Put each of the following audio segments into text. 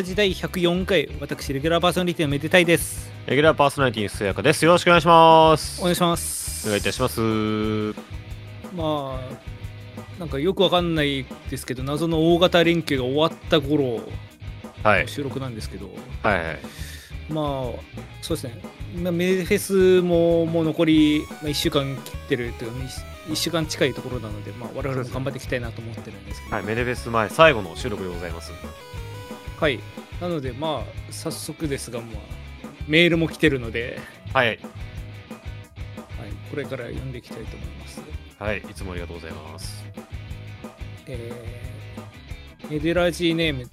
デラ時代104回、私、レギュラーパーソナリティのめでたいです。レギュラーパーソナリティのすやかです。よろしくお願いします。お願いします。お願いいたします。まあ、なんかよくわかんないですけど、謎の大型連休が終わった頃、はい。収録なんですけど、はいはい。まあ、そうですね、まあメデフェスももう残り、まあ、1週間切ってるというか、1週間近いところなので、まあ、我々も頑張っていきたいなと思ってるんですけど、はい、メデフェス前、最後の収録でございます。はい。なので、まあ、早速ですが、まあ、メールも来てるので、はい。はい、これから読んでいきたいと思います。はい、いつもありがとうございます。えー、メデラジーネーム、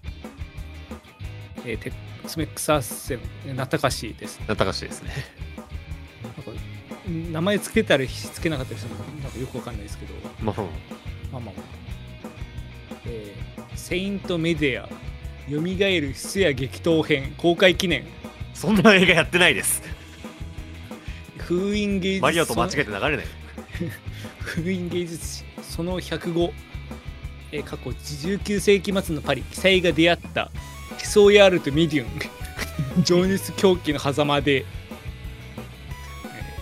えー、テスメックスアッセン、ナタカシです。なったかしですね。なんか名前つけたりつけなかったりするのなんかよくわかんないですけど、まあ、まあまあまあ。えー、セイントメディア、よみがえる質や激闘編、公開記念、そんな映画やってないです。封印芸術。マリオと間違えて流れない。封印芸術史。その105、えー過去19世紀末のパリ。記載が出会った。キソヤールとミディウン。情熱狂気の狭間で、えー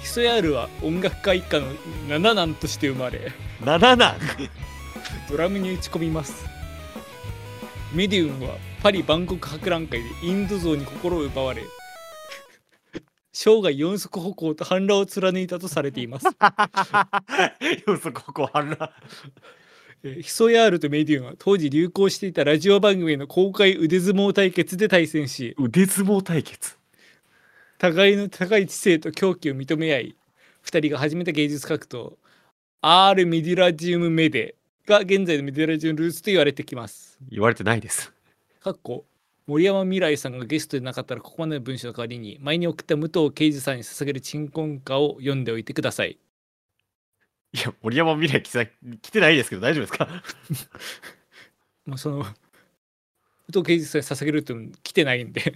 ヒソヤールは音楽家一家の七男として生まれ。7男。ドラムに打ち込みます。ミディウンはパリ万国博覧会でインド像に心を奪われ生涯四足歩行と反乱を貫いたとされていますよそここ反乱。えーヒソヤールとメディウンは当時流行していたラジオ番組への公開腕相撲対決で対戦し腕相撲対決？互いの高い知性と狂気を認め合い2人が始めた芸術格闘アール・メディラジウム・メデが現在のメディラジウムルーツと言われてきます。言われてないです。かっこ森山未来さんがゲストでなかったらここまでの文章の代わりに前に送った武藤敬司さんに捧げる鎮魂歌を読んでおいてください。いや、森山未来来て来てないですけど、大丈夫ですか？まあ、その武藤敬司さんに捧げるっていうの来てないんで。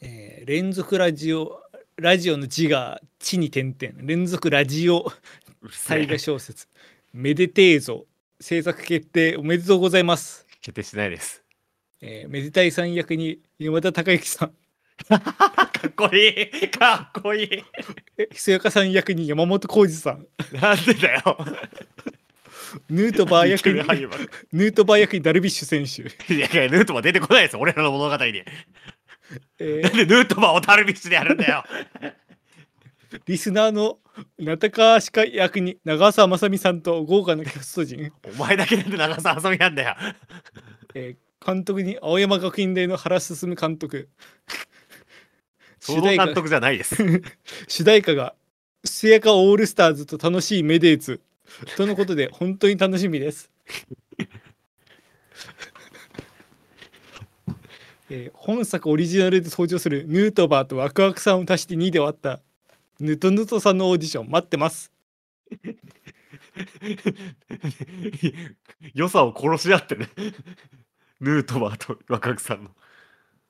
えー連続ラジオラジオの字が地に点々。連続ラジオうるせえ。大河小説。めでてえぞ制作決定おめでとうございます、決定してないです。えーめでたいさん役に山田孝之さん。かっこいい。かっこいい。えひそやかさん役に山本浩二さん。なんでだよ。ヌートバー役に俳優ばっか。ヌートバー役にダルビッシュ選手、いやいや、ヌートバー出てこないですよ、俺らの物語に。えー。なんでヌートバーをダルビッシュでやるんだよ。リスナーの中川歯科役に長澤まさみさんと豪華なキャスト陣、お前だけなんで長澤遊びなんだよ。えー監督に青山学院大の原進監督総合監督じゃないです。主題歌が「すやかオールスターズと楽しいメデーツ」とのことで本当に楽しみです。えー本作オリジナルで登場するヌートバーとワクワクさんを足して2で割ったヌトヌトさんのオーディション待ってます。良さを殺し合ってね。ヌートバーと若くさんの。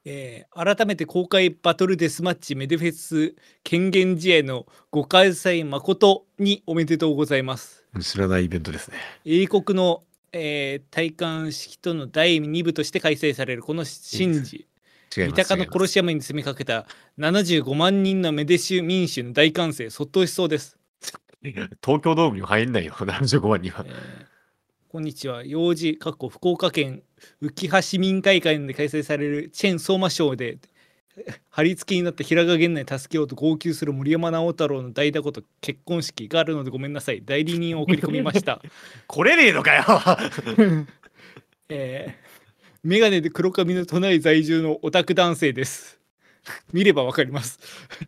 えー改めて公開バトルデスマッチメデフェス権限試合のご開催誠におめでとうございます。知らないイベントですね。英国の、えー戴冠式との第2部として開催されるこの神事。三鷹の殺し山に攻めかけた75万人のメデシュ民衆の大歓声そっとしそうです、東京ドームには入んないよ、75万人は。え。ーこんにちは。幼児かっこ福岡県浮羽市民会館で開催されるチェン相馬賞で貼り付けになった平賀源内助けようと号泣する森山直太朗の代打こと結婚式があるのでごめんなさい。代理人を送り込みました。来れねえのかよ。えー、メガネで黒髪の都内在住のオタク男性です。見ればわかります。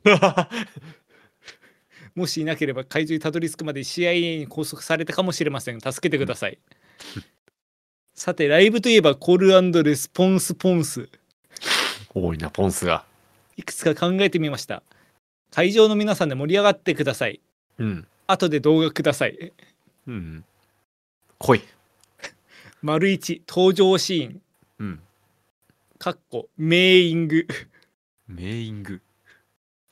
もしいなければ会場にたどり着くまで CIA に拘束されたかもしれません。助けてください。さて、ライブといえばコールレスポンスポンス。多いな、ポンスが。いくつか考えてみました。会場の皆さんで盛り上がってください。うん。後で動画ください。うん。来い。丸一登場シーン。うん。かっこメーイング。メーイング。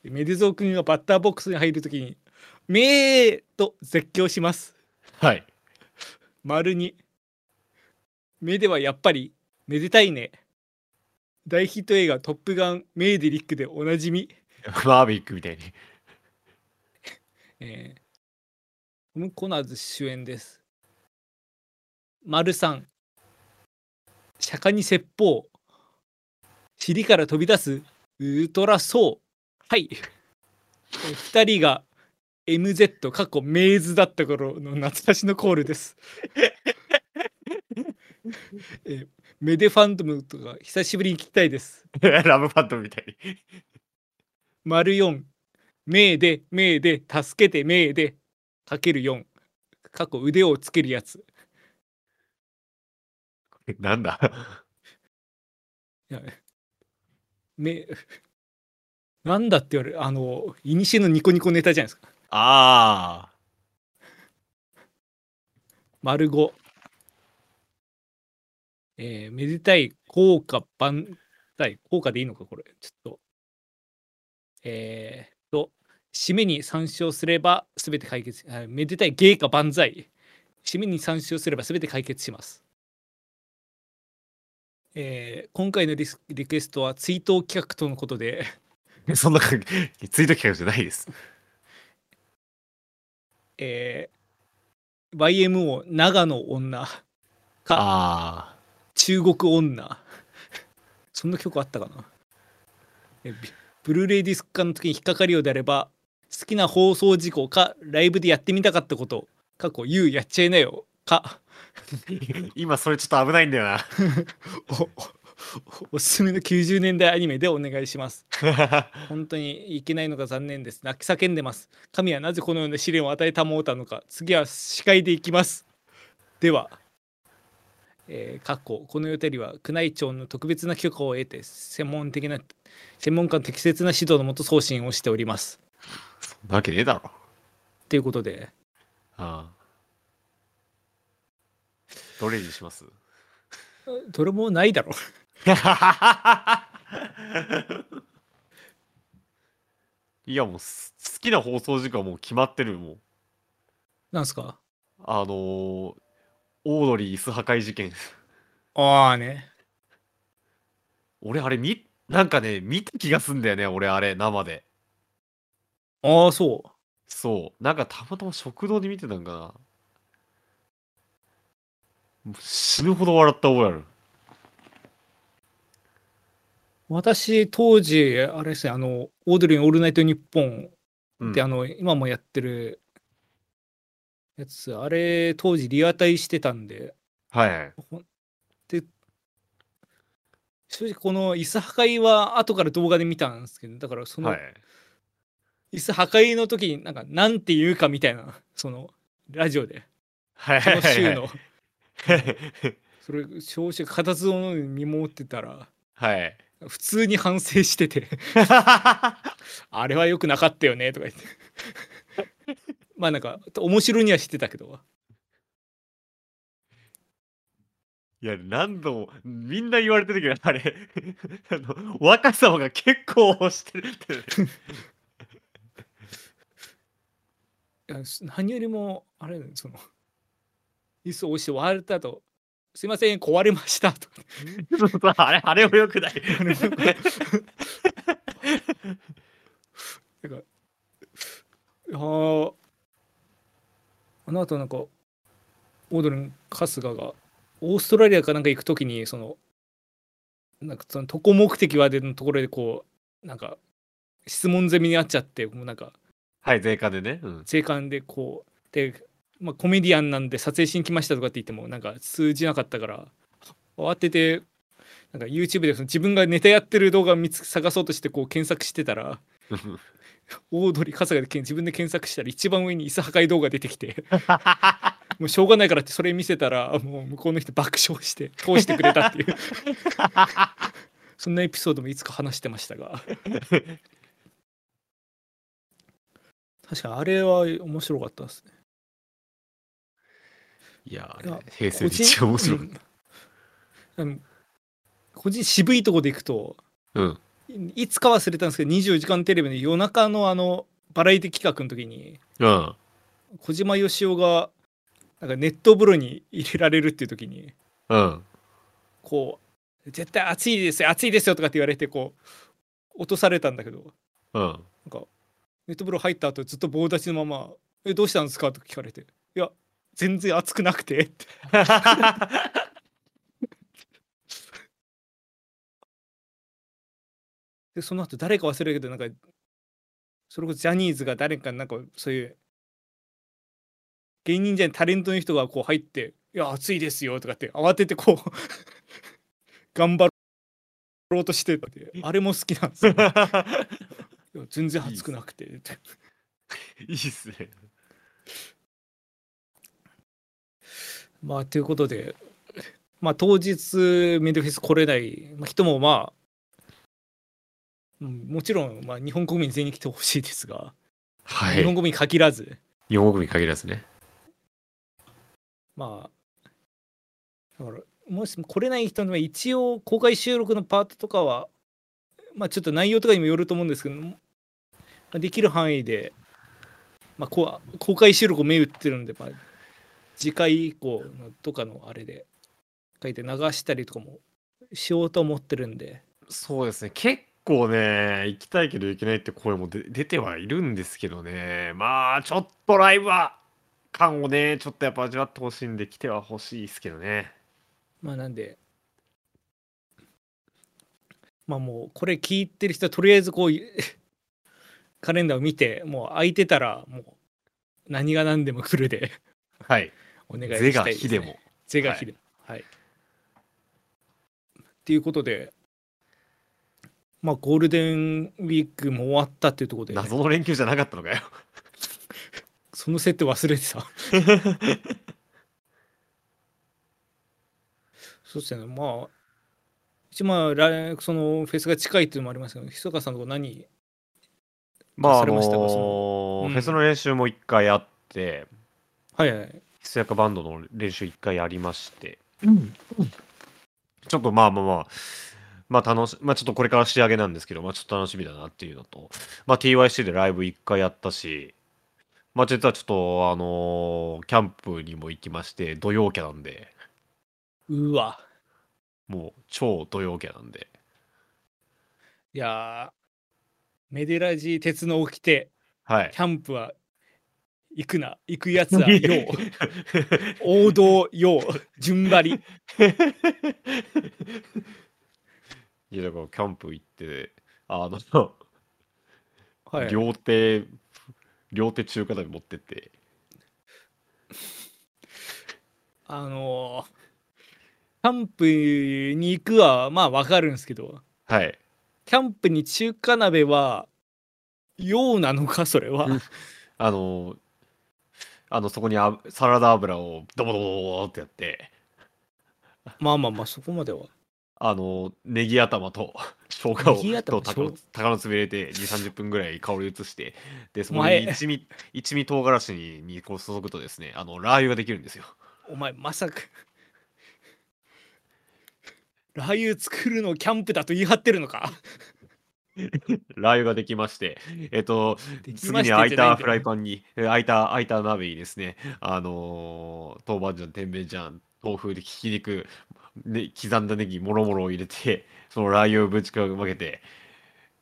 メデゾー君がバッターボックスに入るときに「めー!」と絶叫します。はい。丸に目ではやっぱりめでたいね大ヒット映画「トップガンメイデリック」でおなじみマーヴェリックみたいに。えートム・コナーズ主演です。丸さん。釈迦に説法。尻から飛び出すウルトラソウ。はい。えー二人が MZ 過去メイズだった頃の懐かしのコールです。えーメデファントムとか久しぶりに聞きたいです。ラブファントムみたいに。丸4。メイで、メイで、助けてメイで、かける4。過去腕をつけるやつ。なんだ？いや、め、なんだって言われる、あの、いにしえのニコニコネタじゃないですか。あ丸5。えーめでたい効果万歳。効果でいいのか、これ。ちょっと。えー、と、締めに参照すれば全て解決。あめでたい芸か万歳。締めに参照すれば全て解決します。えー今回のリスリクエストは追悼企画とのことで、あ。そんな感じ、ツイート企画じゃないです。えー YMO 長野女かあ中国女 そんな曲あったかなえビブルーレイディスク化の時に引っかかるようであれば好きな放送事故かライブでやってみたかったこと過去 You やっちゃいなよかあ。今それちょっと危ないんだよな。おおおすすめの90年代アニメでお願いします 本当にいけないのが残念です泣き叫んでます神はなぜこのような試練を与えたもうたのか次は司会でいきますではえー、かっここの予定りは宮内庁の特別な許可を得て専門的な専門家の適切な指導のもと送信をしておりますそんなわけねえだろ。ということでああ。どれにします？どれもないだろ。いやもうす好きな放送時間はもう決まってるもう。なんすか？あのー、オードリー椅子破壊事件。ああね。俺あれ見なんかね見た気がすんだよね俺あれ生で。ああそう。そう。なんかたまたま食堂で見てたんかな死ぬほど笑った覚えある。私当時あれですねあのオードリーの「オールナイトニッポン」うん。で、あの今もやってるやつあれ当時リアタイしてたんで。はいはい。で正直この椅子破壊は後から動画で見たんですけどだからそのはい。椅子破壊の時になんかなんて言うかみたいなそのラジオで。はいその週はい。の それ少子固唾を見守ってたらはい。普通に反省してて あれは良くなかったよねとか言って。まあなんか面白にはしてたけど。いや何度もみんな言われてるけどあれ。あの若さが結構押してるって いやす何よりもあれその椅子を押して割れた後すいません壊れましたと。あれあれもよくない。なんかいやーあの後なんかオードリーの春日がオーストラリアかなんか行く時にそのなんかその渡航目的はでのところでこうなんか質問攻めにあっちゃってもうなんかはい税関でね、うん、税関でこうで、まあ、コメディアンなんで撮影しに来ましたとかって言ってもなんか通じなかったから慌ててなんか YouTube でその自分がネタやってる動画を見つ探そうとしてこう検索してたらオードリー春日でけん自分で検索したら一番上に椅子破壊動画出てきて もうしょうがないからってそれ見せたらもう向こうの人爆笑して通してくれたっていう。そんなエピソードもいつか話してましたが。確かにあれは面白かったですねいや平成一面白いうん。あの個人渋いとこで行くとうん。いいつか忘れたんですけど24時間テレビの夜中のあのバラエティ企画の時にうん。小島よしおがなんかネット風呂に入れられるっていう時にうん。こう絶対熱いですよ熱いですよとかって言われてこう落とされたんだけどうん。なんかネット風呂入った後ずっと棒立ちのまま「えどうしたんですか?」とか聞かれて「いや全然熱くなくて」っ てでその後誰か忘れるけどなんかそれこそジャニーズが誰かなんかそういう芸人じゃないタレントの人がこう入って「いや暑いですよ」とかって慌ててこう 頑張ろうとしててあれも好きなんですよ。全然暑くなくていいっすね。まあということでまあ当日メデフェス来れないまあ人もまあうんもちろんまあ日本国民全員に来てほしいですが、はい。日本国民限らず日本国に限らずね。まあだからもし来れない人には一応公開収録のパートとかはまあちょっと内容とかにもよると思うんですけどまあできる範囲で、まあ、公開収録を目打ってるんで、まあ、次回以降のとかのあれで書いて流したりとかもしようと思ってるんでそうですね。結構ね、行きたいけど行けないって声もで出てはいるんですけどね。まあ、ちょっとライブは、感をね、ちょっとやっぱ味わってほしいんで、来てはほしいですけどね。まあなんでまあもうこれ聞いてる人はとりあえずこう カレンダーを見てもう空いてたらもう何が何でも来るではい。お願いしたいです、ね。非でも。是が非でも。はい。っていうことでまあゴールデンウィークも終わったっていうところで謎の連休じゃなかったのかよ。その設定忘れてた。そうですねまあ一応まあ来そのフェスが近いっていうのもありますけどひそかさんのとこ何まあ、あのされましたか？そーうんフェスの練習も一回あって、はいはいひそやかバンドの練習一回ありまして、ちょっとまあまあまあ、まあ楽し、まあちょっとこれから仕上げなんですけど、まあちょっと楽しみだなっていうのと、まあ TYC でライブ一回やったし、まあ実はちょっとあのーキャンプにも行きまして、土曜キャなんで、うわ。もう超土曜キャなんで、いやーメデラジ鉄の起きてはい。キ。ャンプは行くな。行くやつはよう。王道よう。順張り。いやだからキャンプ行って、あの、はい。両手、両手中華鍋持ってって、あのーキャンプに行くはまあわかるんですけど。はい。キャンプに中華鍋は用なのかそれは。うん。あの、あの、そこにあサラダ油をドボドボドボってやって、まあまあまあそこまでは。あの、ネギ頭と生姜をネギ頭？と鷹の生鷹の爪入れて2、30分ぐらい香り移して、で、そこに一味、一味唐辛子ににこう注ぐとですね、あの、ラー油ができるんですよ。お前まさか。ラー油作るのキャンプだと言い張ってるのか？ラー油ができまして、えっと、次に空いたフラインパンに、え空いた、空いた鍋にですね、あのー豆板醤、甜麺醤、豆腐でひき肉、ね、刻んだネギ、もろもろを入れて、そのラー油をぶちかけて、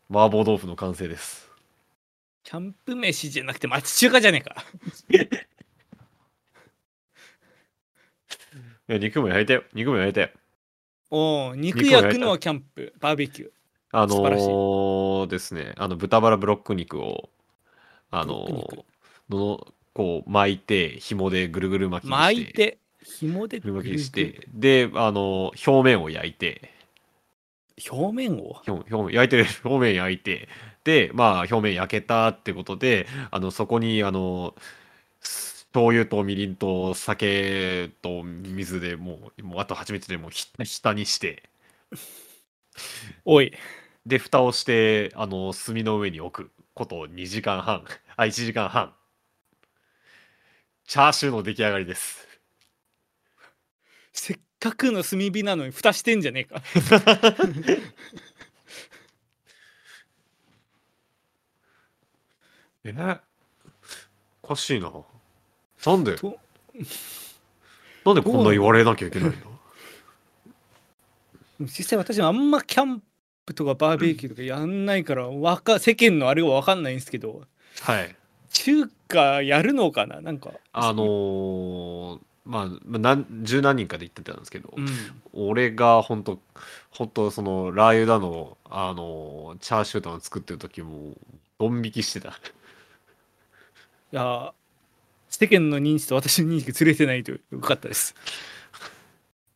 麻婆豆腐の完成です。キャンプ飯じゃなくて町中華じゃねえかいや肉も焼いたよ。肉も焼いたよ。おお肉焼くのはキャンプバーベキューあの素晴らしい。ーですね、あの豚バラブロック肉を、あのブロック肉。ーのこう巻いて、紐でぐるぐる巻きにして、巻いて紐でぐる巻きにしぐるて、で、あのー表面を焼いて、ぐる表面を？表表面焼いてる。表面焼いて。でまあ表面焼けたってことであのそこにあのす醤油とみりんと酒と水でもうもうあと蜂蜜でもうひ下にしておい。で蓋をしてあの炭の上に置くこと2時間半。あ1時間半。チャーシューの出来上がりです。せっかくの炭火なのに蓋してんじゃねえか。え？おかしいな。なんで？となんでこんな言われなきゃいけないんだ実際私もあんまキャンプとかバーベキューとかやんないからわか世間のあれが分かんないんですけどはい。中華やるのかな？なんか。あのーまあ、まあなん十何人かで行ってたんですけど、うん。俺が本当本当そのラー油だの、あのーチャーシューだの作ってる時もドン引きしてた。いや世間の認知と私の認識ずれてないとよかったです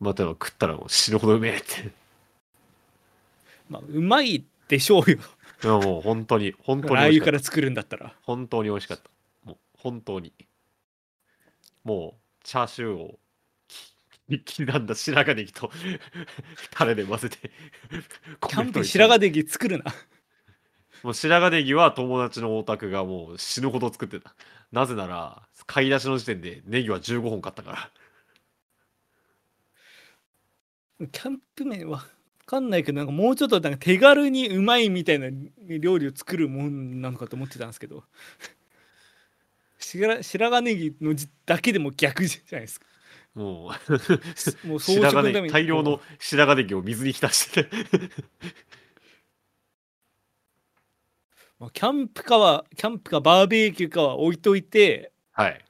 まあ、例えば食ったらもう死ぬほどうめえって。まあうまいでしょうよいやもう本当に、本当にラー。油から作るんだったら本当に美味しかった。もう本当に。もうチャーシューをき 刻んだ白髪ネギと タレで混ぜて キャンプ白髪ネギ作るなもう白髪ネギは友達のお宅がもう死ぬほど作ってた。なぜなら、買い出しの時点でネギは15本買ったから。キャンプ麺は分かんないけどなんかもうちょっとなんか手軽にうまいみたいな料理を作るもんなのかと思ってたんですけど。白白髪ネギのじだけでも逆じゃないですか。もう、もう装白髪ネギ、飾のために。大量の白髪ネギを水に浸して。て。まあキャンプかはキャンプかバーベキューかは置いといて。はい。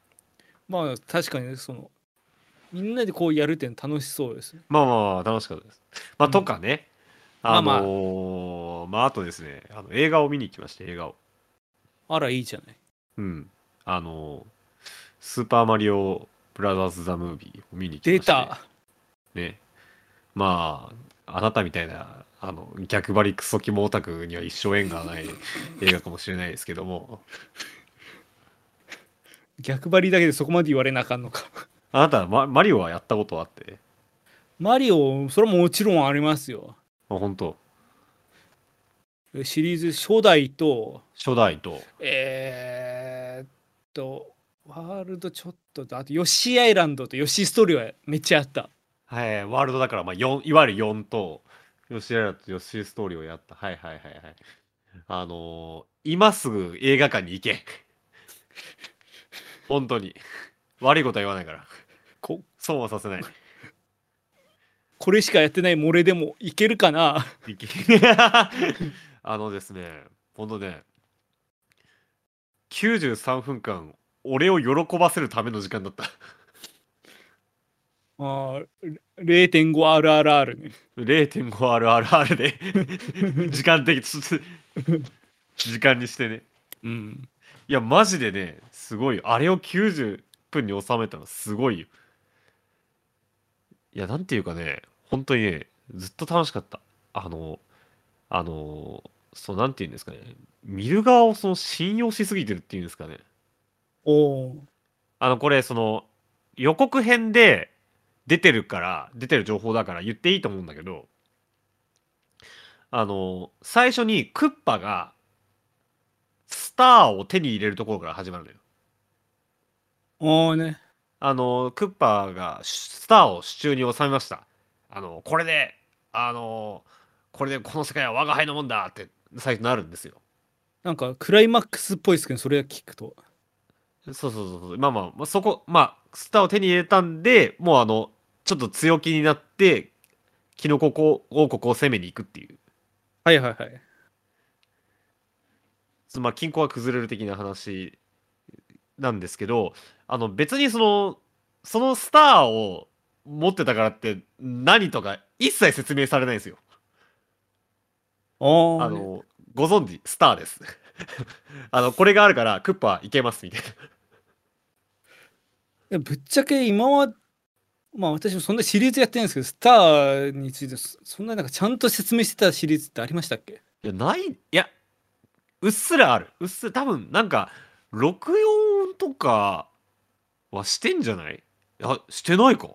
まあ確かにそのみんなでこうやるって楽しそうですねまあまあまあ、楽しかったです。まあ、うんとかね。まあまああのーまあ、あとですね、あの映画を見に行きまして、映画を。あらいいじゃないうん。あのースーパーマリオブラザーズ・ザ・ムービーを見に行きま出して。たね。まあ、あなたみたいな、あの、逆張りクソキモオタクには一生縁がない映画かもしれないですけども、逆張りだけでそこまで言われなあかんのかあなた、ママリオはやったことあって、マリオそれはもちろんありますよまあ、本当？シリーズ初代と初代と、えー、っとワールドちょっととあとヨッシーアイランドとヨッシーストーリーはめっちゃあったはい、ワールドだから、まあ、4いわゆる4と、ヨシララとヨッシーストーリーをやった。はいはいはいはい。あのー今すぐ映画館に行け。本当に。悪いことは言わないから。こ損はさせない。これしかやってないモレでもいけるかな？あのですね、ほんとね、93分間、俺を喜ばせるための時間だった。あー 0.5RRR ね 0.5RRR で時間的時間にしてね。うんいや、マジでね、すごいよ。あれを90分に収めたのすごいよ。いや、なんていうかね、本当にね、ずっと楽しかった。あの、あの、そう、なんていうんですかね。見る側をその信用しすぎてるっていうんですかね。おーあの、これ、その、予告編で出てるから、出てる情報だから言っていいと思うんだけど、あの、最初にクッパが、スターを手に入れるところから始まるのよ。おーねあの、クッパがスターを手中に収めました。あの、これで、あの、これでこの世界は我が輩のもんだって最初なるんですよ。なんかクライマックスっぽいですけどそれ聞くとそうそうそうそう。まあまあ、まあ、そこ、まあ、スターを手に入れたんで、もうあの、ちょっと強気になって、キノコ王国を攻めに行くっていう。はいはいはいまあ、均衡が崩れる的な話なんですけど、あの、別にその、そのスターを持ってたからって何とか一切説明されないんですよ。あの、ご存知、スターです。あの、これがあるから、クッパいけます、みたいな。いやぶっちゃけ今はまあ私もそんなシリーズやってないんですけどスターについてそそんななんかちゃんと説明してたシリーズってありましたっけ？いや、ない、いや、うっすらある。うっすら、多分、なんか、64とかはしてんじゃない？いや、してないか。い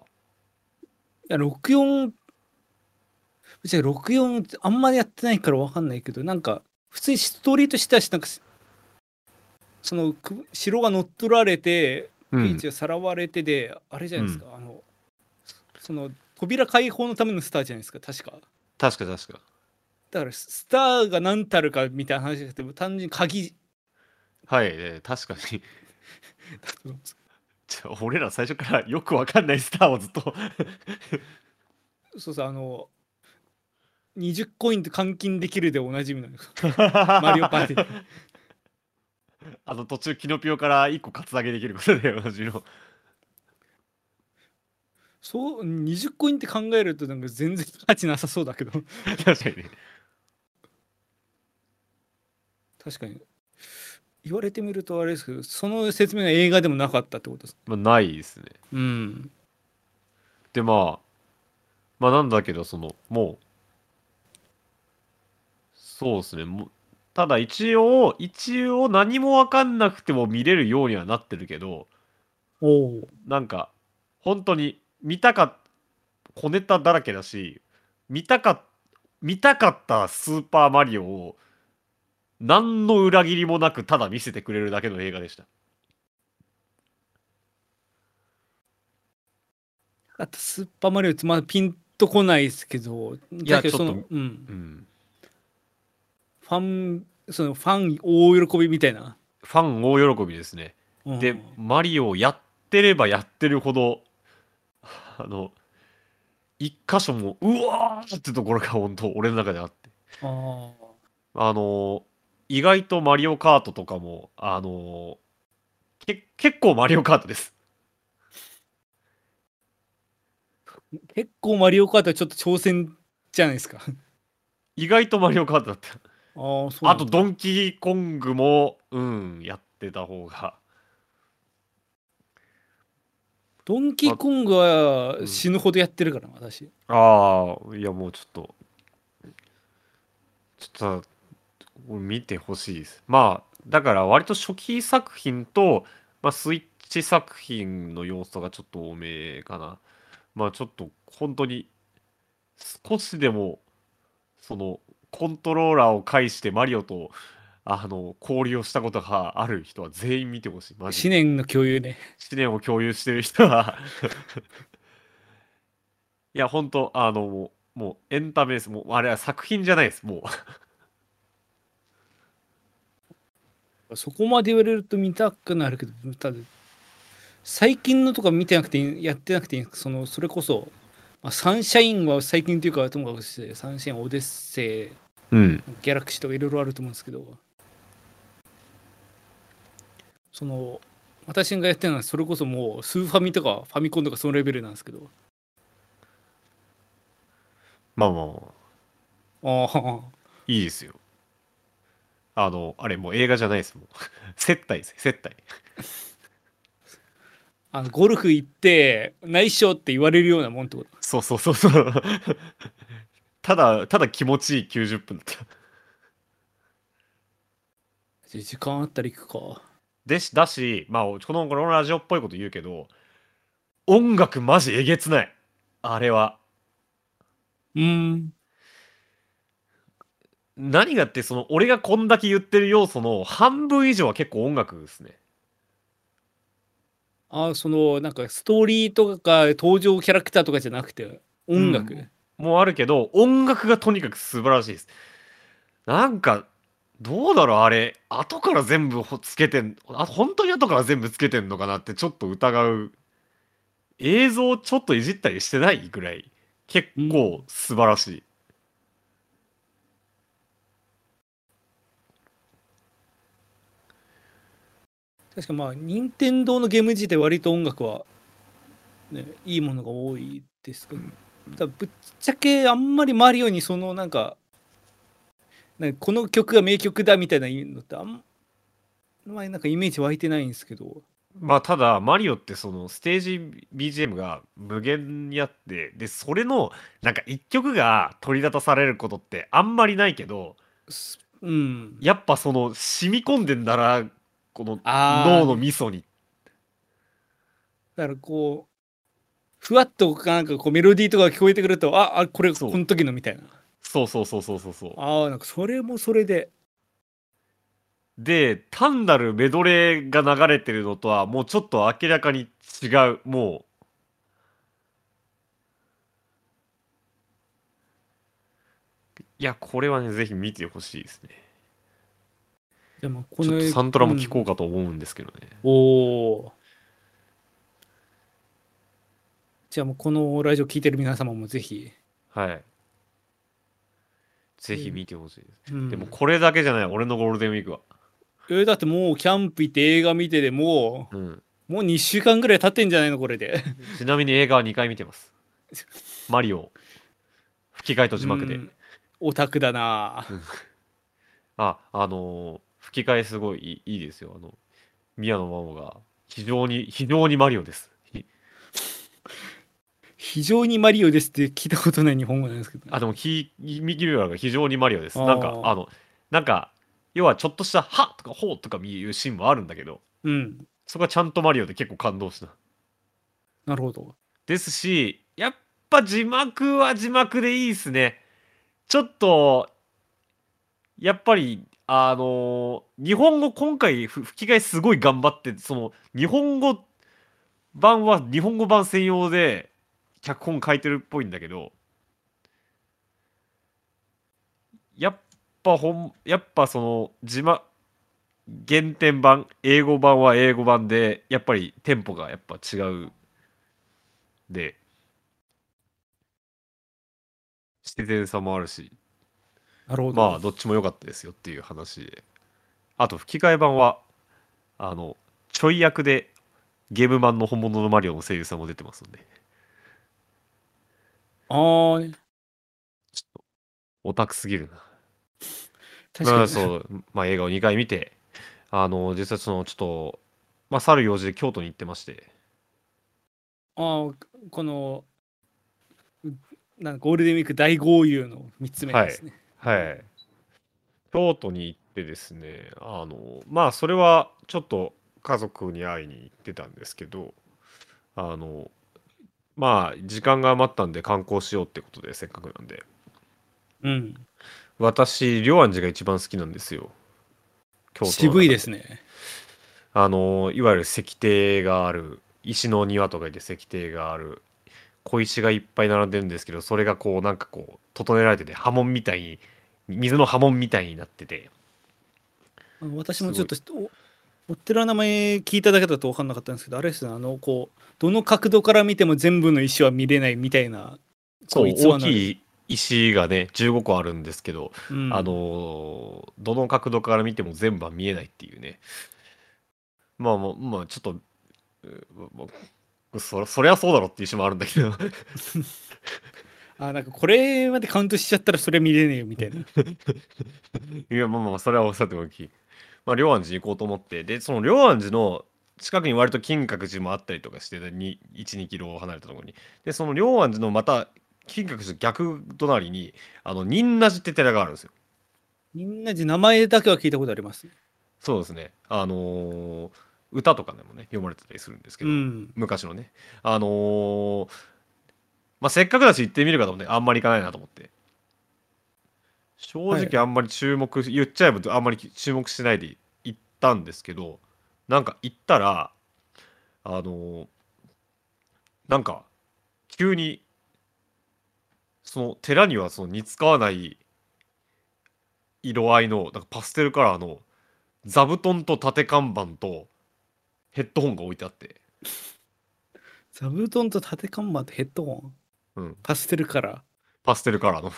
や64ぶっちゃけ64あんまりやってないから分かんないけどなんか普通にストーリーとしてはなんかそのく城が乗っ取られてピうんーチ。がさらわれてで、あれじゃないですか、あのその扉開放のためのスターじゃないですか確か確か確か。だからスターが何たるかみたいな話じゃなくて単純に鍵はい、えー確かに。俺ら最初からよくわかんないスターをずっと。そうそうあの20コインと換金できるでおなじみなの。マリオパーティー。あの途中キノピオから1個カツアゲできることで同じの。そう20コインって考えるとなんか全然価値なさそうだけど。確かにね。確かに言われてみるとあれですけどその説明が映画でもなかったってことですまあないですね。うん。でまあまあなんだけどそのもうそうですね。もうただ一応一応何も分かんなくても見れるようにはなってるけどおおなんか本当に見たかっ小ネタだらけだし見たか見たかったスーパーマリオを何の裏切りもなくただ見せてくれるだけの映画でした。あとスーパーマリオってまだピンとこないですけどやだけどそのちょっとうん。うん。ファンそのファン大喜びみたいな、ファン大喜びですね。うん。でマリオをやってればやってるほどあの一箇所もうわーってところが本当俺の中であって。ああの意外とマリオカートとかもあのけ結構マリオカートです。ー結構マリオカートはちょっと挑戦じゃないですか。意外とマリオカートだった。ああそうあとドンキーコングもうんやってた方が。ドンキーコングは死ぬほどやってるからな私。ああいやもうちょっと。ちょっと見てほしいです。まあだから割と初期作品と、まあ、スイッチ作品の要素がちょっと多めかな。まあちょっと本当に少しでもそのコントローラーを介してマリオとあの交流をしたことがある人は全員見てほしい。思念の共有ね。思念を共有してる人は。いや本当あのもうもうエンタメです。もうあれは作品じゃないです。もうそこまで言われると見たくなるけどただ最近のとか見てなくてやってなくていいんですそのそれこそ、まあ、サンシャインは最近というかともかくしてサンシャインオデッセイうん。ギャラクシーとかいろいろあると思うんですけどその私がやってるのはそれこそもうスーファミとかファミコンとかそのレベルなんですけど。まあまあまあ。ああいいですよあのあれもう映画じゃないですもう 接待です接待。あのゴルフ行って内緒って言われるようなもんってこと？そうそうそうそう。ただただ気持ちいい90分だった。じゃあ時間あったら行くか。でしだしまあこのこのラジオっぽいこと言うけど音楽マジえげつない。あれは。うーん何がってその俺がこんだけ言ってる要素の半分以上は結構音楽ですね。あそのなんかストーリーとか登場キャラクターとかじゃなくて音楽、うん。もうあるけど音楽がとにかく素晴らしいです。なんかどうだろうあれ後から全部ほつけてんあ本当に後から全部つけてんのかなってちょっと疑う。映像ちょっといじったりしてないぐらい結構素晴らしい、確かまあ任天堂のゲーム自体割と音楽は、ね、いいものが多いですけど、ただぶっちゃけあんまりマリオにそのなんかなんかこの曲が名曲だみたいなのってあんまりなんかイメージ湧いてないんですけど。まあただマリオってそのステージ BGM が無限にあってでそれのなんか一曲が取り立たされることってあんまりないけどすうん。やっぱその染み込んでんだなこの脳の味噌に。だからこうふわっとなんかこうメロディーとかが聞こえてくるとああこれこの時のみたいな。そうそうそうそうそうそう。ああなんかそれもそれで。で単なるメドレーが流れてるのとはもうちょっと明らかに違う。もう。いやこれはねぜひ見てほしいですねでもこちょのっとサントラも聞こうかと思うんですけどね、おおじゃあもうこのラジオ聞いてる皆様もぜひ。はい。ぜひ見てほしいです、うん。でもこれだけじゃない俺のゴールデンウィークは。えだってもうキャンプ行って映画見てでもうん。うもう2週間ぐらい経ってんじゃないのこれで。ちなみに映画は2回見てます。マリオ。吹き替えと字幕で、うん。オタクだな。ああのー吹き替えすごいいいですよ。あの宮野真央が非常に非常にマリオです。ひ非常にマリオですって聞いたことない日本語なんですけど。あでもキーミキルラが非常にマリオです。なんかあのなんか要はちょっとした「は」とか「ほう」とかいうシーンもあるんだけど。うん。そこはちゃんとマリオで結構感動した。なるほど。ですしやっぱ字幕は字幕でいいですね。ちょっとやっぱりあのー日本語今回吹き替えすごい頑張ってその日本語版は日本語版専用で脚本書いてるっぽいんだけどやっぱほんやっぱその字幕原点版英語版は英語版でやっぱりテンポがやっぱ違う。で自然さもあるし。なるほど。まあどっちも良かったですよっていう話。であと吹き替え版はあのちょい役でゲーム版の本物のマリオの声優さんも出てますんで。ああねちょっとオタクすぎるな。確かに。まあそう、まあ、映画を2回見てあの実はそのちょっとまあ去る用事で京都に行ってまして。ああこのうなんかゴールデンウィーク大豪遊の3つ目ですね、はい京都に行ってですねあのまあそれはちょっと家族に会いに行ってたんですけどあのまあ時間が余ったんで観光しようってことでせっかくなんで。うん。私龍安寺が一番好きなんですよ。京都の中渋いですね。あのいわゆる石庭がある石の庭とか言って石庭がある小石がいっぱい並んでるんですけどそれがこうなんかこう整えられてて波紋みたいに水の波紋みたいになってて。私もちょっとおお寺の名前聞いただけだと分かんなかったんですけどあれですねあのこうどの角度から見ても全部の石は見れないみたいなそう大きい石がね15個あるんですけど、うん。あのどの角度から見ても全部は見えないっていうね。まあまあまあちょっとうまあそそりゃそうだろっていう石もあるんだけど。あなんかこれまでカウントしちゃったらそれ見れねえよみたいな。いやまあまあそれはさておきまあ龍安寺行こうと思ってでその龍安寺の近くに割と金閣寺もあったりとかして12キロ離れたところに。でその龍安寺のまた金閣寺の逆隣にあの仁和寺って寺があるんですよ。みんなで名前だけは聞いたことあります。そうですね。あのー歌とかでもね読まれてたりするんですけど、うん。昔のね。あのーまあせっかくだし行ってみるかと思ってあんまり行かないなと思って。正直あんまり注目、言っちゃえばあんまり注目してないで行ったんですけどなんか行ったらあのーなんか急にその寺にはその似つかわない色合いのなんかパステルカラーの座布団と縦看板とヘッドホンが置いてあって、座布団と縦看板とヘッドホン。うん、パステルカラーパステルカラーの。ちょ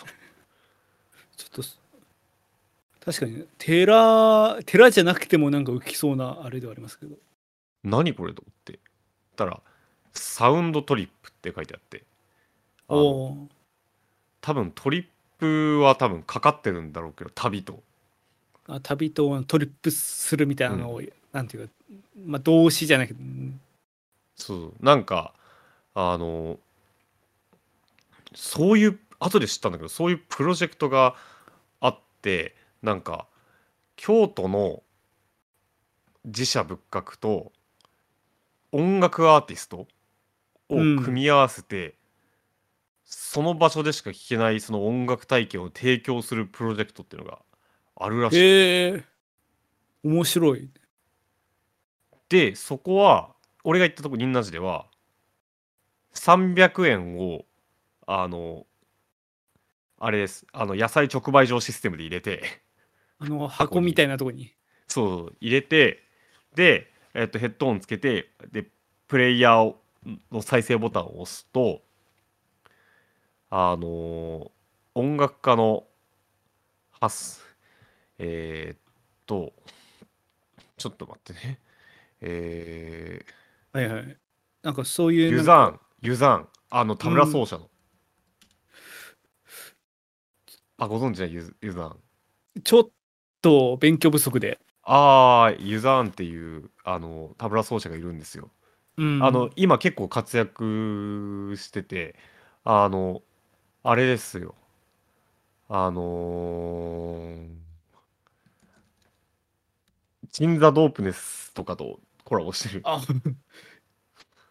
っとす確かに寺寺じゃなくてもなんか浮きそうなあれではありますけど。何これと思って。たらサウンドトリップって書いてあって。あのおお多分トリップは多分かかってるんだろうけど旅と。ーあ旅とトリップするみたいなのを、なんていうかまあ動詞じゃないけどうんそう。なんかあのそういう後で知ったんだけどそういうプロジェクトがあってなんか京都の自社仏閣と音楽アーティストをうん。組み合わせて、その場所でしか聴けないその音楽体験を提供するプロジェクトっていうのがあるらしい。へえ面白いでそこは俺が行ったとこ仁和寺では300円をあのあれですあの野菜直売所システムで入れてあの 箱みたいなとこにそう入れてで、えっと、ヘッドホンつけてでプレイヤーをの再生ボタンを押すとあの音楽家のはす。えー、っと、ちょっと待ってね。えはいはい。なんかそうー、いうユザン、ユザン、あの、田村奏者の。あ、ご存知ない？ユズユザン。ちょっと勉強不足で。あー、ユザンっていう、あの、田村奏者がいるんですよ。うん、あの、今結構活躍してて、あの、あれですよ。あのー、チンザ・ドープネスとかとコラボしてる。あ、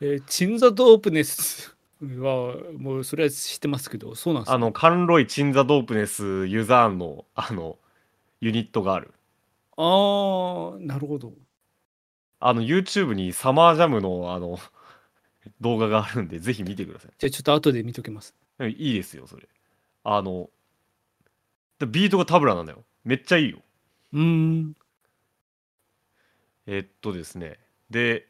えーチンザ・ドープネスは、もうそれは知ってますけど、そうなんですねあの、カンロイ・チンザ・ドープネス・ユザーンの、あの、ユニットがある。あー、なるほど。あの、YouTube にサマージャムの、あの、動画があるんで、ぜひ見てください。じゃあちょっと後で見ときます。いいですよ、それ。あの、でビートがタブラなんだよ。めっちゃいいよ。うーん。えっとですね。で、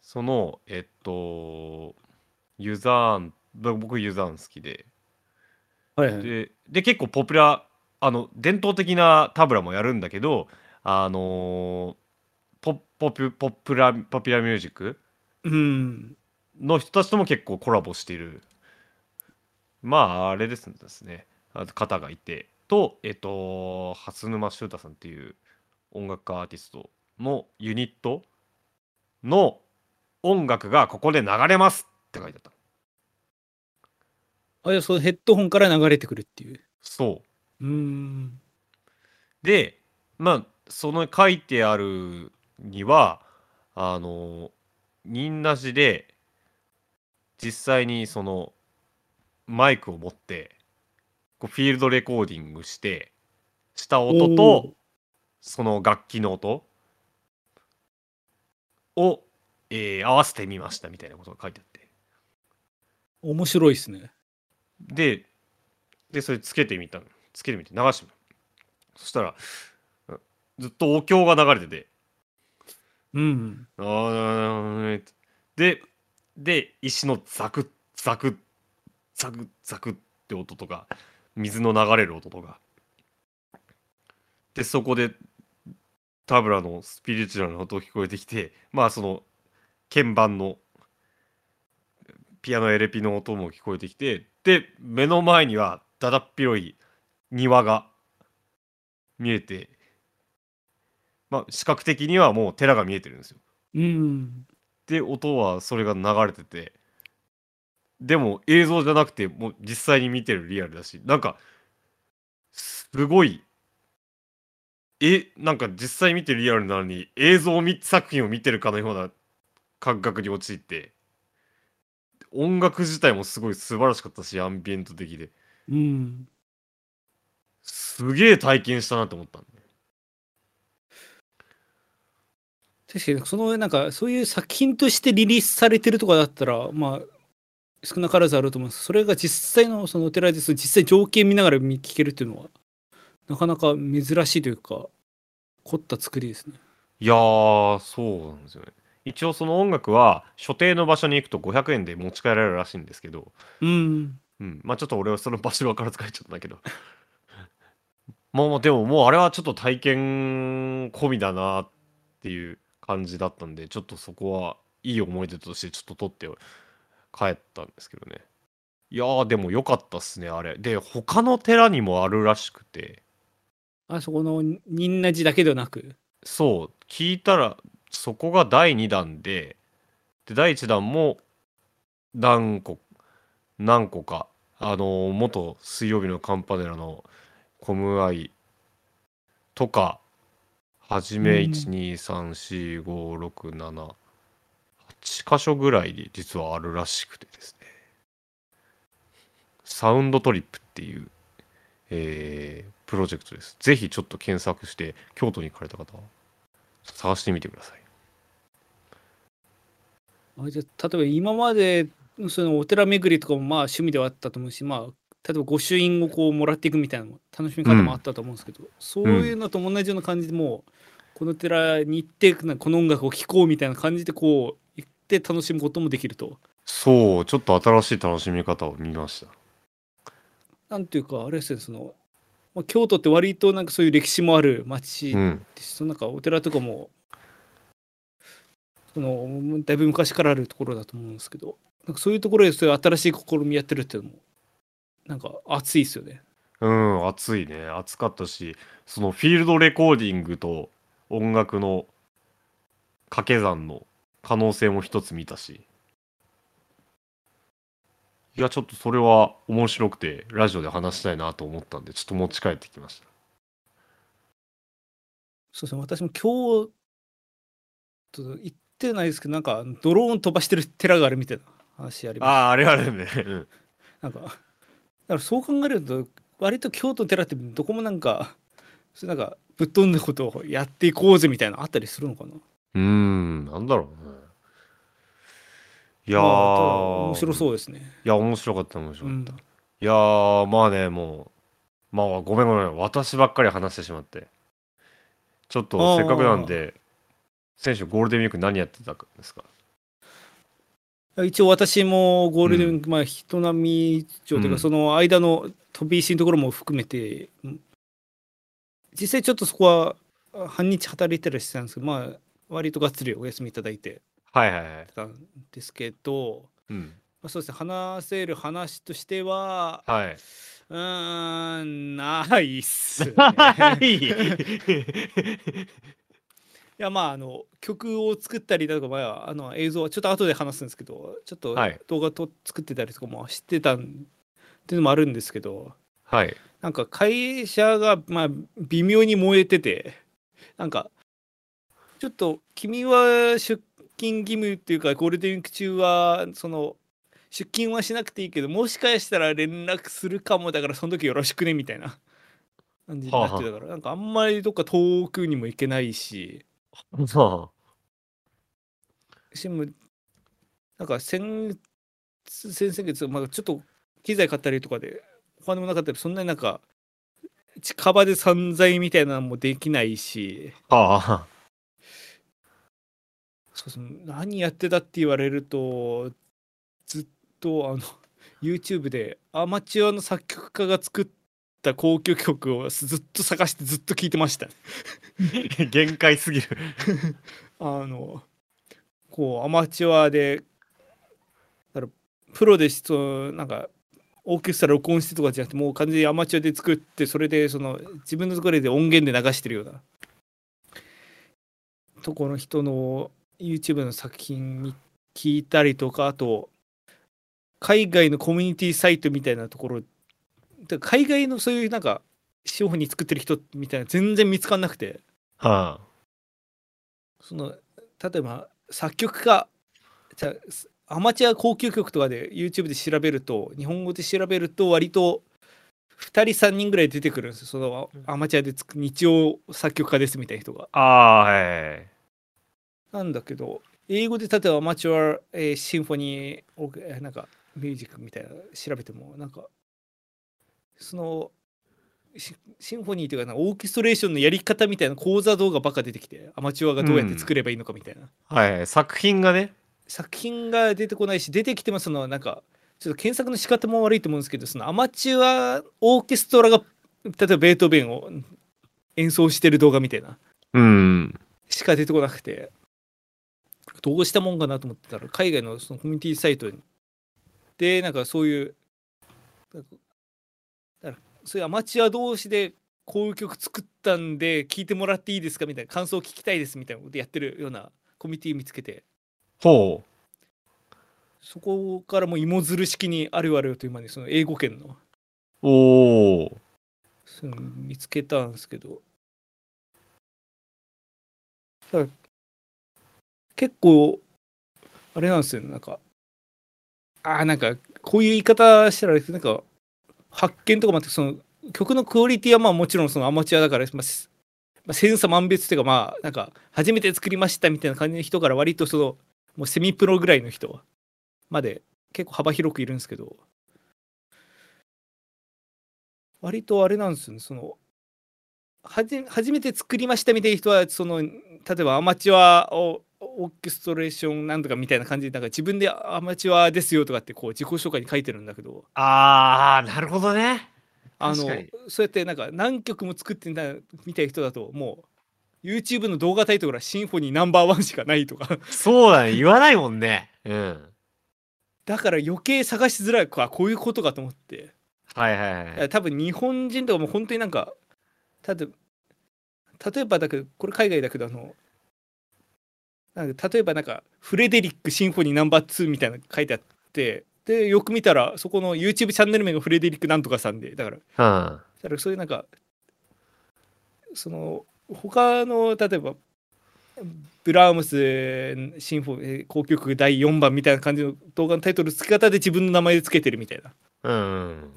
その、えっと、ユザーン、ぼ僕ユザーン好きで、はいはい。で、で結構ポピュラー、あの、伝統的なタブラもやるんだけど、あのーポポピュポピュラポピュラーミュージックうん。の人たちとも結構コラボしているまああれですですねあ方がいてとえっと蓮沼修太さんっていう音楽家アーティストのユニットの音楽がここで流れますって書いてあったあ、いや、そのヘッドホンから流れてくるっていう。そううーん。でまあその書いてあるにはあの仁なしで実際にそのマイクを持ってこうフィールドレコーディングしてした音とその楽器の音を、えー合わせてみましたみたいなことが書いてあって面白いですね。ででそれつけてみたのつけてみて流してみたそしたらうんずっとお経が流れててうん。あーでで石のザクッザクッザクッザクッって音とか水の流れる音とかでそこでタブラのスピリチュアルな音聞こえてきてまあその鍵盤のピアノエレピの音も聞こえてきてで目の前にはだだっ広い庭が見えてまあ視覚的にはもう寺が見えてるんですよ。うん。で音はそれが流れててでも映像じゃなくてもう実際に見てるリアルだしなんかすごいえなんか実際見てるリアルなのに映像を見作品を見てるかのような感覚に陥って。音楽自体もすごい素晴らしかったしアンビエント的で。うん。すげえ体験したなと思ったんで確かに、その、なんか、そういう作品としてリリースされてるとかだったら、まあ、少なからずあると思うんです。それが実際のそのお寺です実際情景見ながら聞けるっていうのはなかなか珍しいというか凝った作りですね。いやーそうなんですよね。一応その音楽は所定の場所に行くと500円で持ち帰られるらしいんですけど。うんうん、まあちょっと俺はその場所分からず帰っちゃったんだけど。もうでももうあれはちょっと体験込みだなっていう感じだったんでちょっとそこはいい思い出としてちょっと取って帰ったんですけどね。いやーでも良かったっすねあれ。で他の寺にもあるらしくてあそこの仁和寺だけではなく。そう。聞いたらそこが第2弾でで第1弾も何個何個かあの元水曜日のカンパネラのコムアイとかはじめうん。1234567 8箇所ぐらいで実はあるらしくてですね。サウンドトリップっていう、えープロジェクトです。ぜひちょっと検索して京都に行かれた方は探してみてください。あじゃあ例えば今までそのお寺巡りとかもまあ趣味ではあったと思うしまあ例えば御朱印をこうもらっていくみたいな楽しみ方もあったと思うんですけど、そういうのと同じような感じでもうこの寺に行ってこの音楽を聴こうみたいな感じでこう行って楽しむこともできると。そうちょっと新しい楽しみ方を見ましたなんていうかあれですねその、まあ、京都って割となんかそういう歴史もある町うん。です、そのなんかお寺とかもそのだいぶ昔からあるところだと思うんですけどなんかそういうところでそういう新しい試みやってるっていうのもなんか熱いですよね。うん、暑いね。暑かったし、そのフィールドレコーディングと音楽の掛け算の可能性も一つ見たし。いや、ちょっとそれは面白くて、ラジオで話したいなと思ったんで、ちょっと持ち帰ってきました。そうですね私も京都行ってないですけどなんかドローン飛ばしてる寺があるみたいな話ありますああ、あれあれね。うんなんかだからそう考えると割と京都の寺ってどこもなんかそういうなんかぶっ飛んだことをやっていこうぜみたいなのあったりするのかなうーん、なんだろうね。いやー、まあ面白そうですね。いや、面白かった、面白うんかった。いやー、まあね、もう、まあ、ごめんごめん、私ばっかり話してしまって。ちょっと、せっかくなんで、選手、ゴールデンウィーク何やってたんですか？一応私もゴールデンウィーク、まあ人並み以上というか、うん。その間の飛び石のところも含めてうん実際ちょっとそこはあ半日働いたりしてたんですけどまあ割とがっつりお休みいただいてはいはいはい。たんですけど、うん。まあ、そうですね話せる話としてははい。うーんないっす、ね。いやまああの曲を作ったりだとか、まあ、あの映像はちょっと後で話すんですけどちょっとはい動画と作ってたりとかもしてたんっていうのもあるんですけどはい。なんか会社がまあ微妙に燃えててなんかちょっと君は出勤義務っていうかゴールデンウィーク中はその出勤はしなくていいけどもしかしたら連絡するかもだからその時よろしくねみたいな。感じになってたから、なんかあんまりどっか遠くにも行けないし。ましもなんか先月先々月、まあ、ちょっと機材買ったりとかでお金もなかったりそんなになんか近場で散財みたいなのもできないし。あ、はあ。そうそう何やってたって言われるとずっとあの YouTube でアマチュアの作曲家が作った交響曲をずっと探してずっと聴いてました。限界すぎる。あのこうアマチュアでだからプロでそうなんかオーケストラ録音してとかじゃなくてもう完全にアマチュアで作ってそれでその自分のところで音源で流してるようなところの人の YouTube の作品に聞いたりとかあと海外のコミュニティサイトみたいなところで海外のそういうなんか資本に作ってる人みたいな全然見つかんなくて。はその例えば作曲家じゃあアマチュア高級曲とかで YouTube で調べると日本語で調べると割と2人3人ぐらい出てくるんですよそのアマチュアでつく日曜作曲家ですみたいな人が。あ。あはいはい。なんだけど英語で例えばアマチュア、えーシンフォニーなんかミュージックみたいなの調べてもなんかそのシシンフォニーというかなんかオーケストレーションのやり方みたいな講座動画ばっか出てきてアマチュアがどうやって作ればいいのかみたいな。はいはい。作品がね。作品が出てこないし出てきてもそのなんかちょっと検索の仕方も悪いと思うんですけどそのアマチュアオーケストラが例えばベートーベンを演奏してる動画みたいなうん。しか出てこなくてどうしたもんかなと思ってたら海外のそのコミュニティサイトでなんかそういうだからそういうアマチュア同士でこういう曲作ったんで聴いてもらっていいですかみたいな感想を聞きたいですみたいなことやってるようなコミュニティ見つけてほそこからもう芋づる式にあるあるという間にその英語圏のう。おお。見つけたんですけどだから結構あれなんですよね。なんかあーなんかこういう言い方したらあれですなんか発見とかもあってその曲のクオリティはまあもちろんそのアマチュアだから、まあまあ、千差万別っていうかまあなんか初めて作りましたみたいな感じの人から割とそのもうセミプロぐらいの人まで結構幅広くいるんですけど割とあれなんですよね。そのはじ初めて作りましたみたいな人はその例えばアマチュアをオーケストレーションなんとかみたいな感じでなんか自分でアマチュアですよとかってこう自己紹介に書いてるんだけどああ、なるほどね。あのそうやってなんか何曲も作ってんだみたいな人だともう YouTube の動画タイトルはシンフォニーナンバーワンしかないとかそうだね、言わないもんね。うん。だから余計探しづらいかこういうことかと思ってはいはいはい。多分日本人とかも本当になんかただ例えばだけどこれ海外だけどあのなんか例えばなんかフレデリックシンフォニーナンバー2みたいなの書いてあってでよく見たらそこの YouTube チャンネル名がフレデリックなんとかさんでだからうん。だからそういうなんかその他の例えばブラームスシンフォえー交響曲第4番みたいな感じの動画のタイトル付け方で自分の名前で付けてるみたいなうん。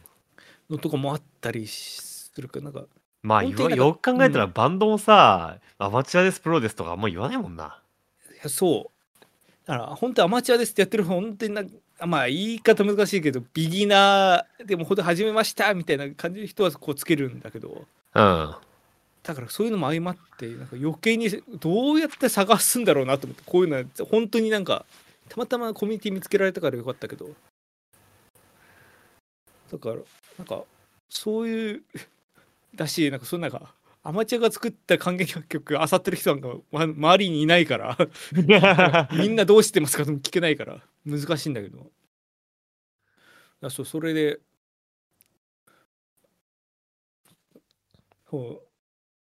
のとかもあったりするからなんかまあ、よく考えたら、バンドもさ、アマチュアです、プロですとかあんま言わないもんな。そう。だから本当アマチュアですってやってる本当になまあ言い方難しいけどビギナーでも本当始めましたみたいな感じの人はこうつけるんだけど。うん。だからそういうのも相まってなんか余計にどうやって探すんだろうなと思ってこういうのは本当になんかたまたまコミュニティ見つけられたからよかったけど。だからなんかそういうだしなんかそのなんかアマチュアが作った管弦楽曲あさってる人なんか、ま、周りにいないから。みんなどうしてますかとも聞けないから。難しいんだけど。あそうそれで。そ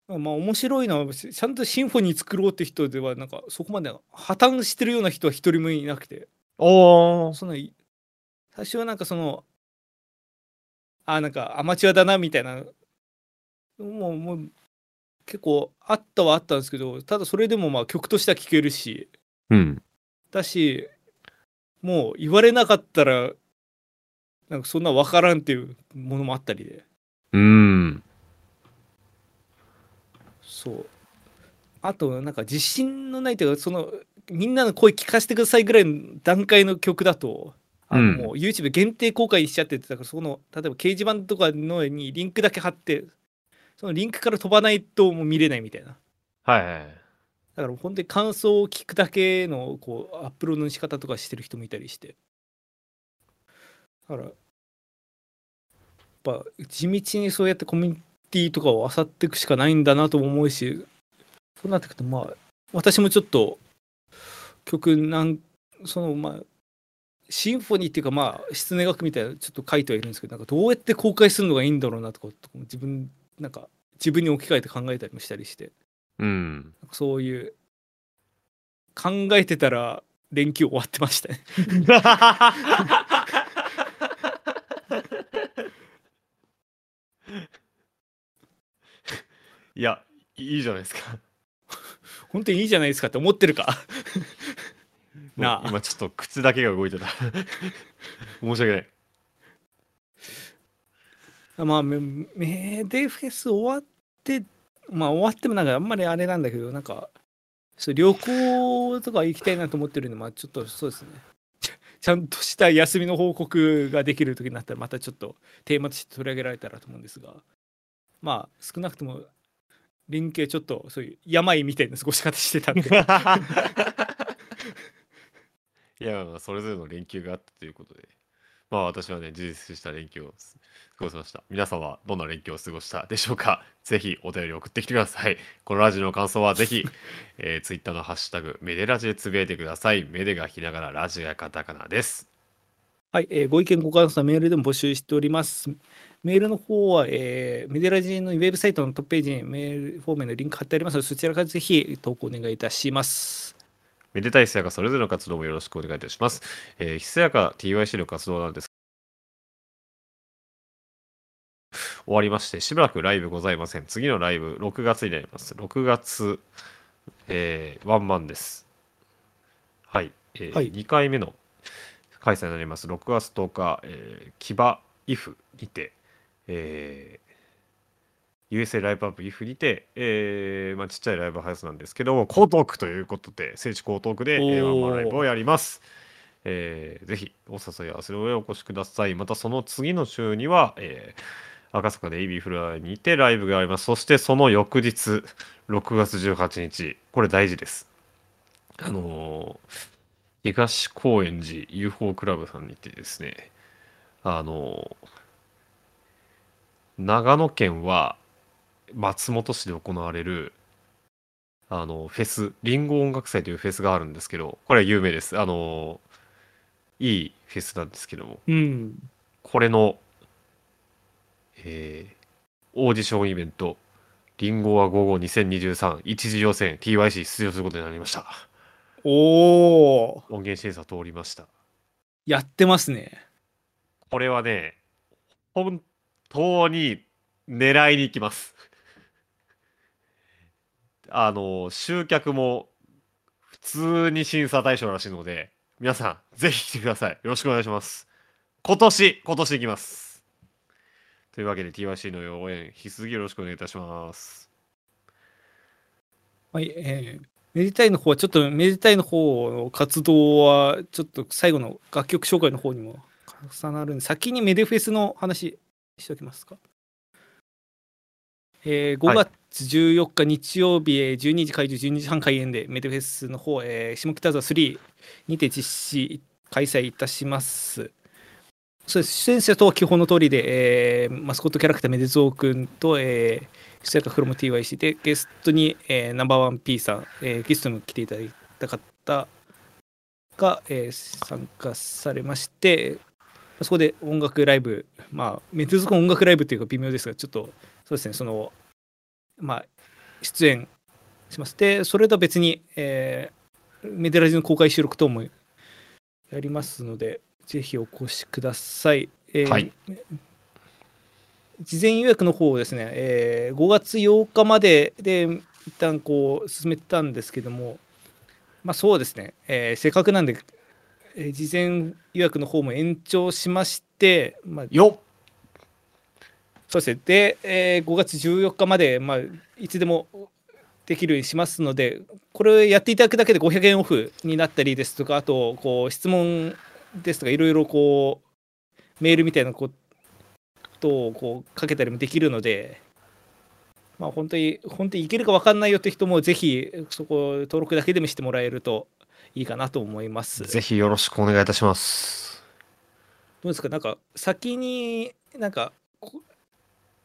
う。まあ面白いのはちゃんとシンフォニー作ろうって人ではなんかそこまで破綻してるような人は一人もいなくて。おー。そのい最初はなんかそのあなんかアマチュアだなみたいな。もうもう結構あったはあったんですけどただそれでもまあ曲としては聴けるしうん。だしもう言われなかったらなんかそんな分からんっていうものもあったりでうん。そうあとなんか自信のないというかそのみんなの声聞かせてくださいぐらいの段階の曲だとあのうんもう YouTube 限定公開しちゃっててだからその例えば掲示板とかのにリンクだけ貼ってそのリンクから飛ばないともう見れないみたいなはいはい。だから本当に感想を聞くだけのこうアップロードの仕方とかしてる人もいたりしてだからやっぱ地道にそうやってコミュニティとかを漁っていくしかないんだなとも思うしそうなってくるとまあ私もちょっと曲なんそのまあシンフォニーっていうかまあ失音楽みたいなのちょっと書いてはいるんですけどなんかどうやって公開するのがいいんだろうなとか自分なんか自分に置き換えて考えたりもしたりしてうん。そういう考えてたら連休終わってましたね。いや、いいじゃないですか。本当にいいじゃないですかって思ってるか？なあ今ちょっと靴だけが動いてた。申し訳ない。まあメメデフェス終わってまあ終わってもなんかあんまりあれなんだけどなんかそう旅行とか行きたいなと思ってるんでまあちょっとそうですね。ちゃんとした休みの報告ができる時になったらまたちょっとテーマとして取り上げられたらと思うんですが。まあ少なくとも連携ちょっとそういう病みたいな過ごし方してたんで。いや、それぞれの連休があったということで、まあ私はね、充実した連休を過ごしました。皆さんはどんな連休を過ごしたでしょうか？ぜひお便り送ってきてください。このラジオの感想はぜひ、えー、ツイッターのハッシュタグ、メデラジでつぶやいてください。メデがひながら、ラジがカタカナです。はい、えーご意見ご感想はメールでも募集しております。メールの方は、えーメデラジのウェブサイトのトップページにメールフォームへのリンク貼ってありますので、そちらからぜひ投稿お願いいたします。めでたいひそやかそれぞれの活動もよろしくお願いいたします。えー、ひそやか TYC の活動なんです。終わりまして、しばらくライブございません。次のライブ、6月になります。6月、えーワンマンです。はい。えーはい2回目の開催になります。6月10日、えー、キバイフにて、えー USA ライブアップ IF にて、えーまあ、ちっちゃいライブハウスなんですけども、江東区ということで、聖地江東区で、えーワンマンライブをやります。えーぜひお誘い合わせの上お越しください。またその次の週には、えー赤坂で AB フロアにてライブがあります。そしてその翌日、6月18日、これ大事です。あのー東高円寺 UFO クラブさんにてですね、あのー長野県は松本市で行われるあのフェスリンゴ音楽祭というフェスがあるんですけどこれは有名です。あのいいフェスなんですけども。うん。これの、えーオーディションイベントリンゴは午後2023一次予選 TYC 出場することになりました。おー、音源審査通りました。やってますね。これはね本当に狙いに行きますあの集客も普通に審査対象らしいので皆さんぜひ来てください。よろしくお願いします。今年今年行きます。というわけで TYC の応援引き続きよろしくお願いいたします。はい、えー、めでたいの方は、ちょっとめでたいの方の活動は、ちょっと最後の楽曲紹介の方にも重なるんで、先にメデフェスの話しておきますか。えー、5月14日日曜日、えー12時開場、12時半開演で、メデフェスの方、えー、下北沢3にて実施、開催いたします。そうです出演者とは基本の通りで、えーマスコットキャラクター、めでぞうくんと、えー、出演者フロム TYC で、ゲストに、えーナンバーワン P さん、えーゲストにも来ていただいた方が、えー参加されまして、そこで音楽ライブ、まあ、メデゾクの音楽ライブというか微妙ですが、ちょっと、そうですね、その、まあ、出演します。で、それとは別に、えーメデラジの公開収録等もやりますので、ぜひお越しください。えーはい事前予約の方をですね、えー5月8日までで一旦こう進めてたんですけども、まあそうですね、えーせっかくなんで、えー事前予約の方も延長しまして、まあ、よっそうですね。で、えー5月14日まで、まあ、いつでもできるようにしますので、これをやっていただくだけで500円オフになったりですとか、あと、こう、質問ですとか、いろいろこう、メールみたいなことをこうかけたりもできるので、まあ、本当に、本当にいけるか分かんないよって人も、ぜひ、そこ、登録だけでもしてもらえるといいかなと思います。ぜひよろしくお願いいたしますどうですか？なんか先になんかこ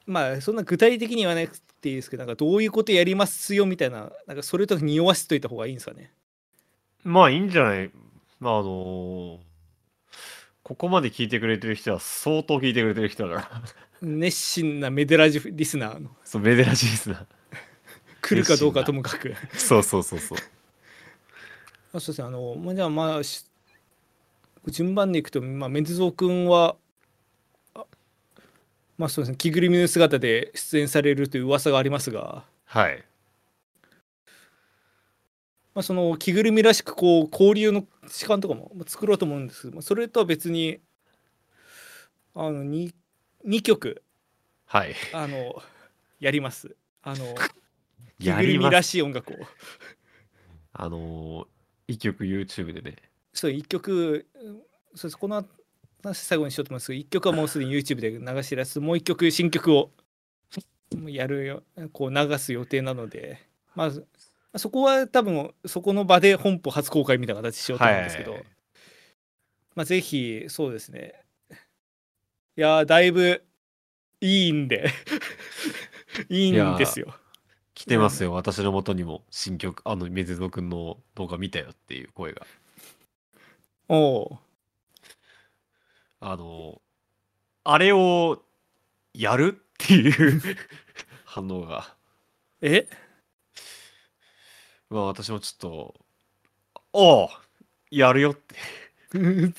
まあそんな具体的に言わなくていいですけどなんかどういうことやりますよみたいななんかそれと匂わせといた方がいいんですかね。まあいいんじゃない？まああのーここまで聞いてくれてる人は相当聞いてくれてる人だから。熱心なメデラジリスナーの。そうメデラジースな来るかどうかともかく。そうそうそうそう。あそうですね。あのまあじゃあまあし順番でいくと、まあ、メンズゾー君はあまあそうですね。着ぐるみの姿で出演されるという噂がありますが。はい。まあ、その着ぐるみらしくこう交流の時間とかもまあ作ろうと思うんですけど、まあ、それとは別にあの 2, 2曲はい。あのやります。あの 着やぐるみらしい音楽を。あのー一曲 YouTube でね。そう1曲うんそうです。この話最後にしようと思うんですけど1曲はもうすでに YouTube で流してるやつもう1曲新曲を やるよこう流す予定なのでまずそこは多分そこの場で本邦初公開みたいな形しようと思うんですけど、はい。まあぜひそうですね。いやーだいぶいいんで いいんですよ。来てますよ、私の元にも新曲あのメゼゾ君の動画見たよっていう声が。おおあのあれをやるっていう 反応が。え？まあ私もちょっとおうやるよって。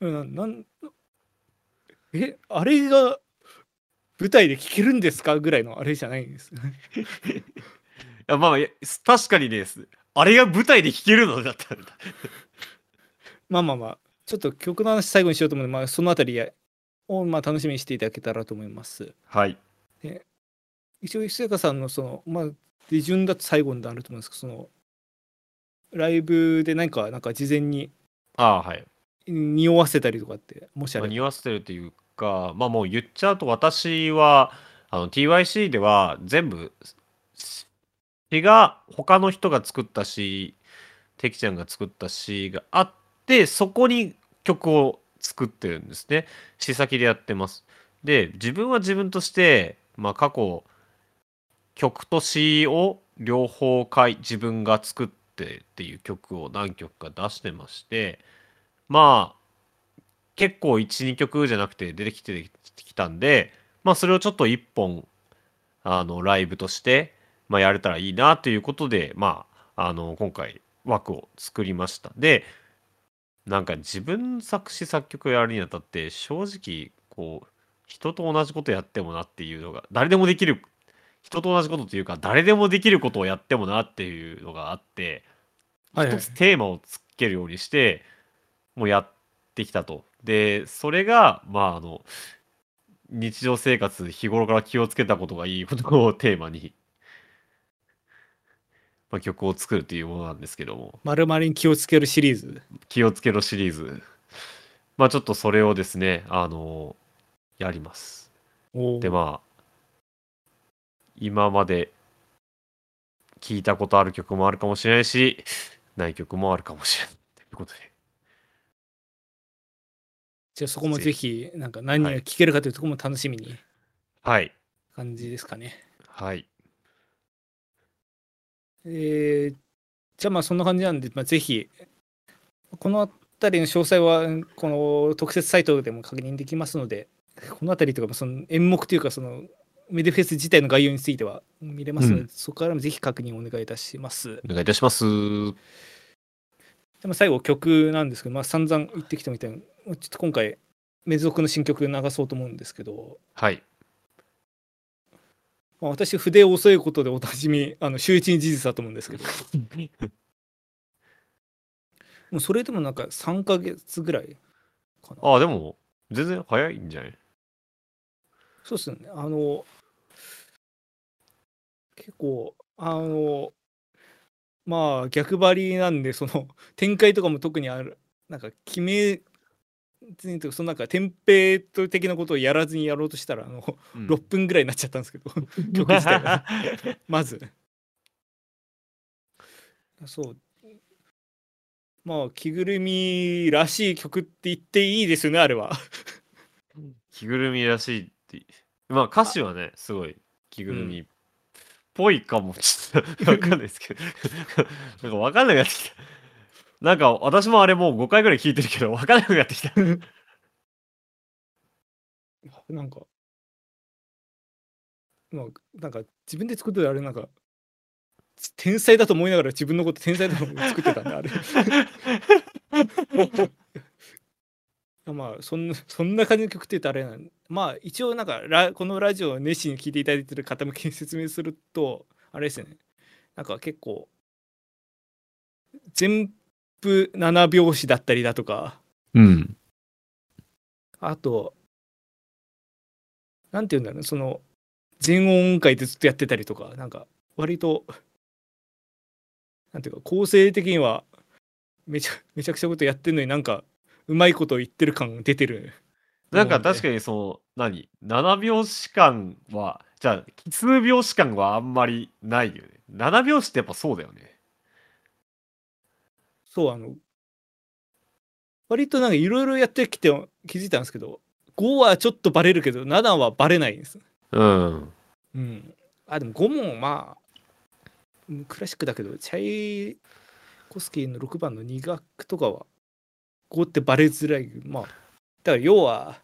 ななんえあれが舞台で聴けるんですかぐらいのあれじゃないんです いやまあ確かにねあれが舞台で聴けるのだったんだまあまあまあちょっと曲の話最後にしようと思うので、まあ、そのあたりをまあ楽しみにしていただけたらと思います。はい。一応石坂さんのそのまあ手順だと最後になると思うんですけどそのライブで何かなんか事前にああはい。匂わせたりとかってもしあまあ、れば、匂わせてるというか、まあもう言っちゃうと私はあの TYC では全部詩が他の人が作った詩、テキちゃんが作った詩があって、そこに曲を作ってるんですね。試先でやってます。で、自分は自分として、まあ過去、曲と詩を両方書い自分が作ってっていう曲を何曲か出してまして、まあ、結構1、2曲じゃなくて出てきてきたんで、まあそれをちょっと1本、あの、ライブとして、まあやれたらいいなということで、まあ、あの、今回枠を作りました。で、なんか自分作詞作曲をやるにあたって正直こう人と同じことやってもなっていうのが誰でもできる人と同じことというか誰でもできることをやってもなっていうのがあって一つテーマをつけるようにしてもうやってきたと。でそれがまああの日常生活日頃から気をつけたことがいいことをテーマに、まあ、曲を作るというものなんですけども丸々に気をつけるシリーズ？気をつけろシリーズ。まあちょっとそれをですね、あのやります。おーでまあ、今まで聞いたことある曲もあるかもしれないし、ない曲もあるかもしれない。ということで。じゃあそこもぜひ、なんか何が聞けるかというところも楽しみにはい。感じですかね。はい。えーじゃあまあそんな感じなんで、まあ、ぜひ、この辺りの詳細は、この特設サイトでも確認できますので、この辺りとか、その演目というか、そのメデフェス自体の概要については見れますので、うんそこからもぜひ確認お願いいたします。お願いいたします。でも最後、曲なんですけど、まあ、散々言ってきたみたいに、ちょっと今回、メズ族の新曲流そうと思うんですけど、はい。まあ、私、筆遅いことでおなじみ、あの周知に事実だと思うんですけど、もうそれでもなんか3ヶ月ぐらいかな。ああ、でも、全然早いんじゃない？そうですよね。あの、結構、あの、まあ逆張りなんで、その展開とかも特にある、なんか決めずにそのなんかテンプレート的なことをやらずにやろうとしたら、あの、うん6分ぐらいになっちゃったんですけど、曲自体が。まず。そう。まあ、着ぐるみらしい曲って言っていいですよね、あれは。着ぐるみらしいって。まあ歌詞はね、すごい着ぐるみっぽいかも。ちょっとわかんないですけど。なんかわかんなくなってきた。なんか私もあれもう5回ぐらい聞いてるけど、わかんなくなってきた。なんか、まあ、なんか自分で作ってるあれなんか、天才だと思いながら自分のこと天才だと思って作ってたんで、あれ。まあそんな、そんな感じの曲って言うとあれなんまあ一応なんかラ、このラジオを熱心に聴いていただいてる方向けに説明すると、あれですね。なんか結構、全部7拍子だったりだとか、うん。あと、なんて言うんだろうね、その、全音階でずっとやってたりとか、なんか、割と、なんていうか、構成的には、めちゃめちゃくちゃことやってるのになんか、うまいこと言ってる感出てる。なんか確に。かにその、何 ?7 拍子感は、じゃあ、奇数拍子感はあんまりないよね。7拍子ってやっぱそうだよね。そう、あの、割となんかいろいろやってきて気づいたんですけど、5はちょっとバレるけど、7はバレないんです。うん。うん。あ、でも5もまあ、うんクラシックだけど、チャイコスキーの6番の2楽とかは、5ってバレづらい。まあ、だから要は、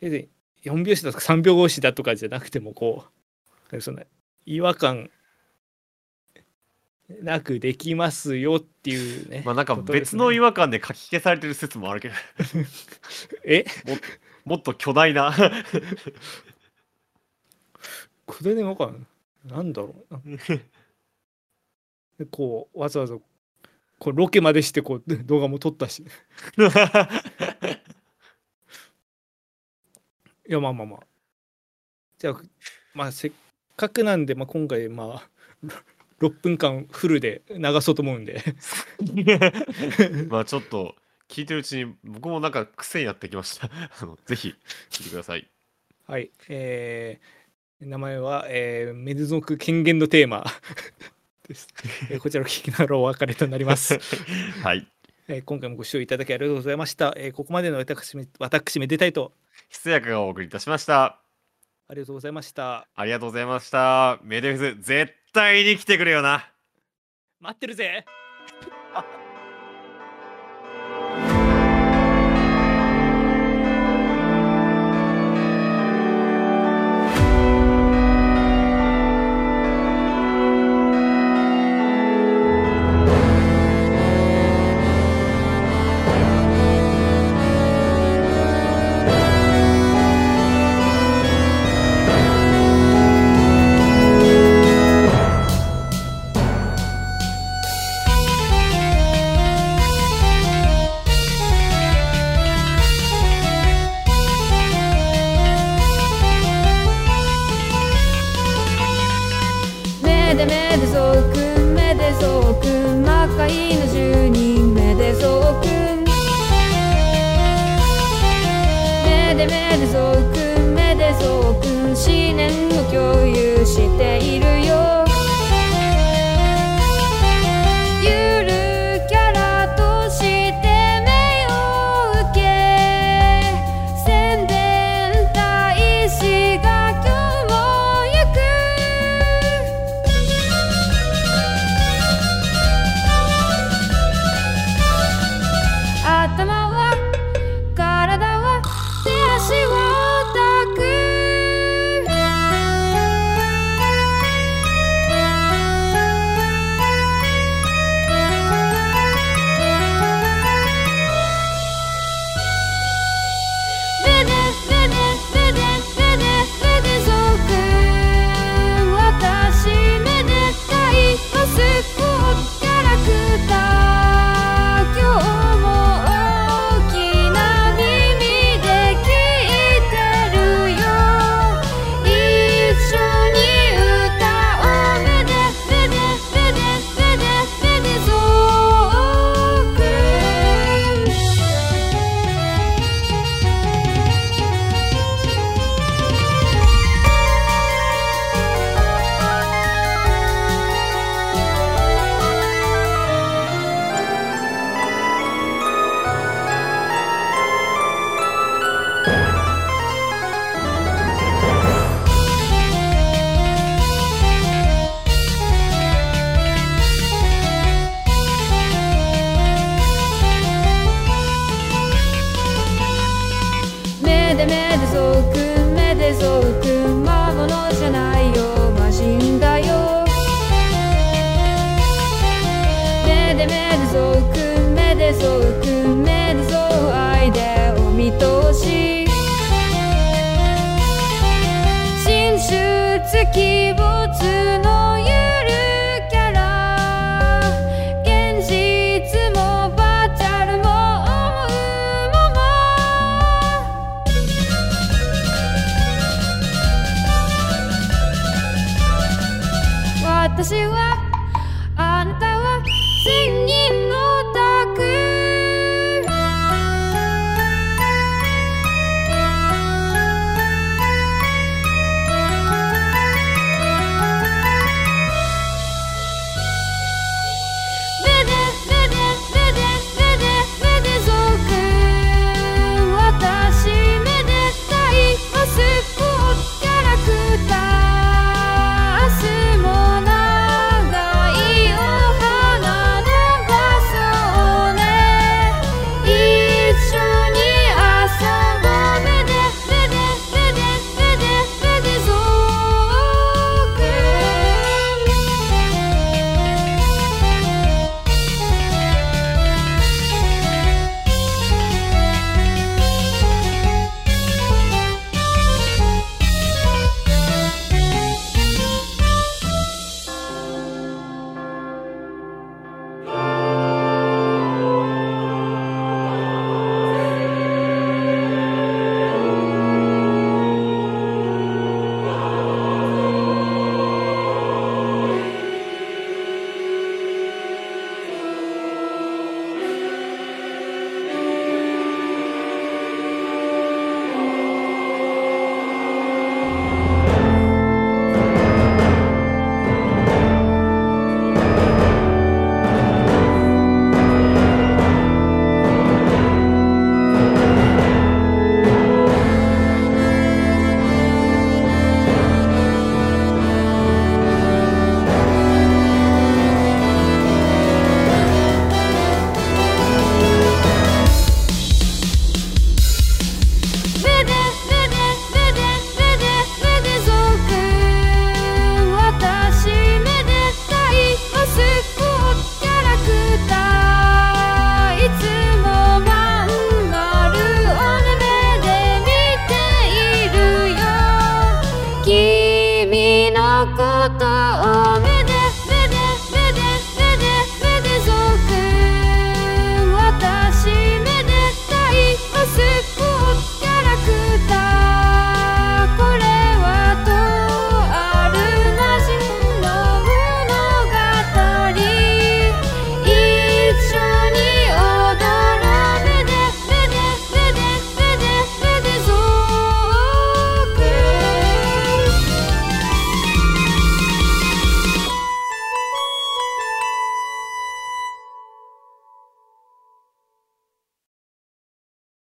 別に4拍子だとか3拍子だとかじゃなくても、こう、そんな違和感なくできますよっていうね。まあなんか別の違和感で書き消されてる説もあるけど、え？もっと巨大な。これでわかんなんだろうな。で こう、わざわざ、こうロケまでしてこう動画も撮ったし。いや、まあまあまあ。じゃあ、まあ、せっかくなんで、まあ、今回、まあ、6分間フルで流そうと思うんでまあちょっと聞いてるうちに僕もなんか癖になってきましたあのぜひ聞いてくださいはいえー、名前は、えー、メズ族権限のテーマです、えー、こちらを聞きながらお別れとなりますはいえー、今回もご視聴いただきありがとうございました。えー、ここまでの私め、私めでたいと。失約がお送りいたしました。ありがとうございました。ありがとうございました。メデフズ、絶対に来てくれよな。待ってるぜ。